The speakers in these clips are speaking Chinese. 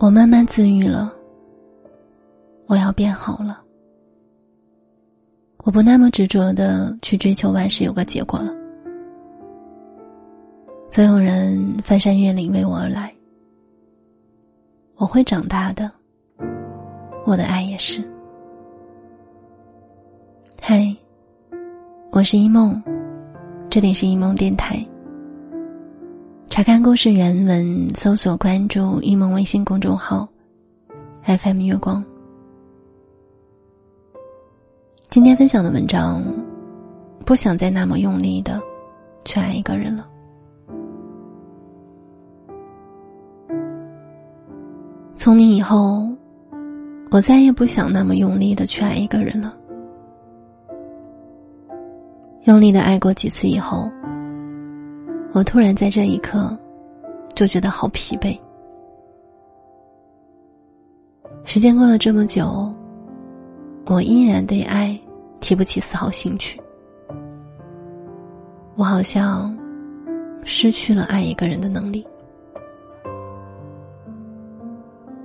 我慢慢自愈了，我要变好了。我不那么执着的去追求万事有个结果了。总有人翻山越岭为我而来，我会长大的。我的爱也是。嗨，我是一梦，这里是一梦电台。查看故事原文，搜索关注一梦微信公众号，FM 月光。今天分享的文章，不想再那么用力的去爱一个人了。从你以后，我再也不想那么用力的去爱一个人了。用力的爱过几次以后。我突然在这一刻，就觉得好疲惫。时间过了这么久，我依然对爱提不起丝毫兴趣。我好像失去了爱一个人的能力。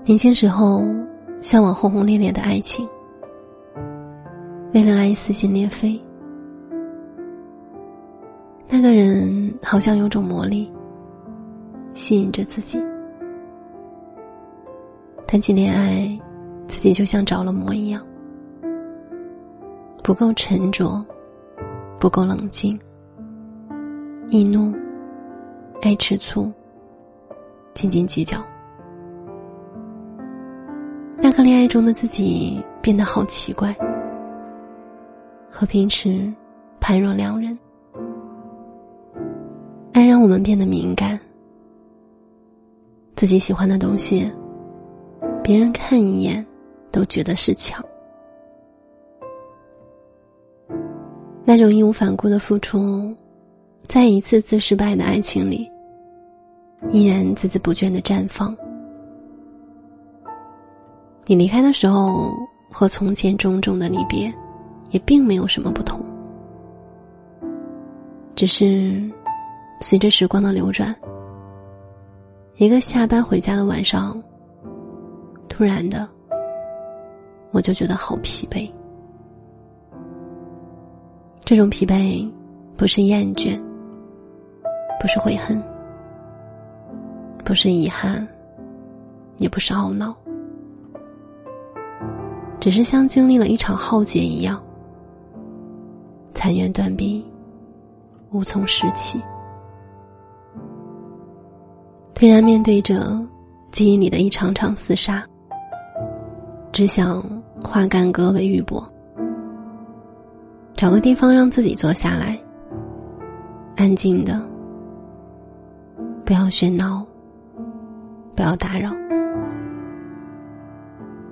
年轻时候向往轰轰烈烈的爱情，为了爱撕心裂肺。那个人好像有种魔力，吸引着自己。谈起恋爱，自己就像着了魔一样，不够沉着，不够冷静，易怒，爱吃醋，斤斤计较。那个恋爱中的自己变得好奇怪，和平时判若两人。让我们变得敏感，自己喜欢的东西，别人看一眼都觉得是抢。那种义无反顾的付出，在一次次失败的爱情里，依然孜孜不倦的绽放。你离开的时候，和从前种种的离别，也并没有什么不同，只是。随着时光的流转，一个下班回家的晚上，突然的，我就觉得好疲惫。这种疲惫，不是厌倦，不是悔恨，不是遗憾，也不是懊恼，只是像经历了一场浩劫一样，残垣断壁，无从拾起。颓然面对着记忆里的一场场厮杀，只想化干戈为玉帛，找个地方让自己坐下来，安静的，不要喧闹，不要打扰，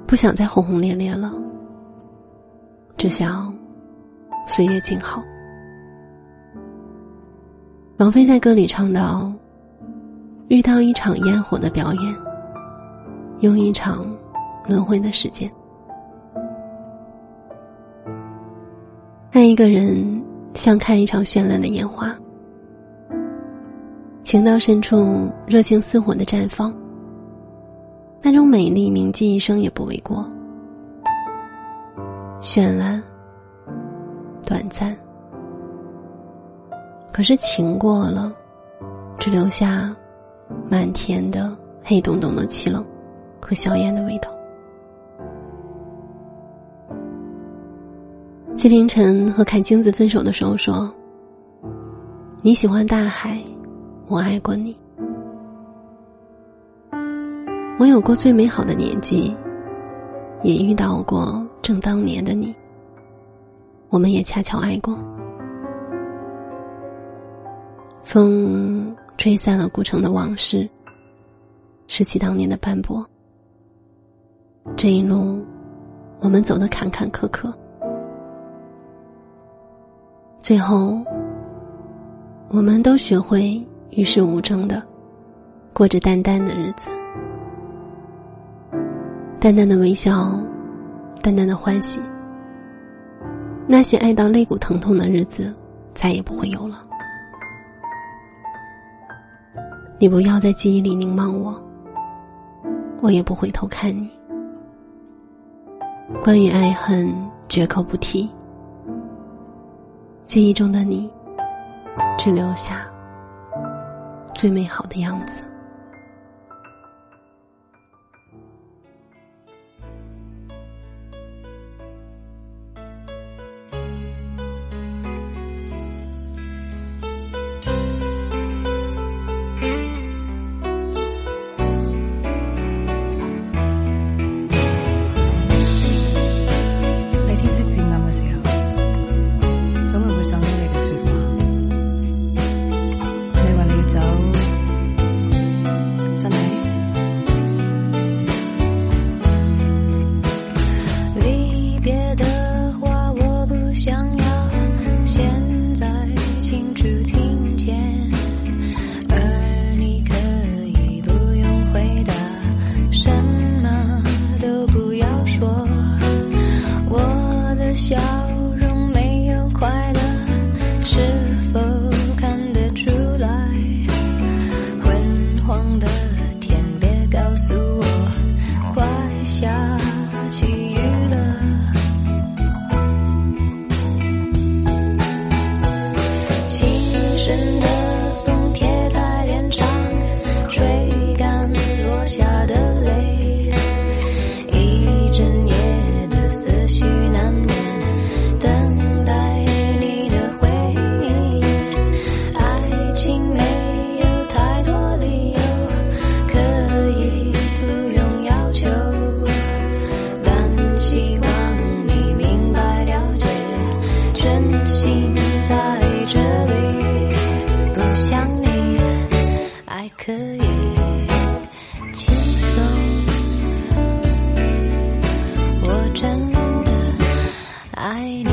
不想再轰轰烈烈了，只想岁月静好。王菲在歌里唱到。遇到一场烟火的表演，用一场轮回的时间，爱一个人像看一场绚烂的烟花，情到深处热情似火的绽放，那种美丽铭记一生也不为过。绚烂，短暂，可是情过了，只留下。满天的黑洞洞的气冷和硝烟的味道。纪凌尘和阚清子分手的时候说：“你喜欢大海，我爱过你。我有过最美好的年纪，也遇到过正当年的你。我们也恰巧爱过。风。”吹散了古城的往事，拾起当年的斑驳。这一路，我们走得坎坎坷坷，最后，我们都学会与世无争的过着淡淡的日子，淡淡的微笑，淡淡的欢喜。那些爱到肋骨疼痛的日子，再也不会有了。你不要在记忆里凝望我，我也不回头看你。关于爱恨，绝口不提。记忆中的你，只留下最美好的样子。也轻松。我真的爱你。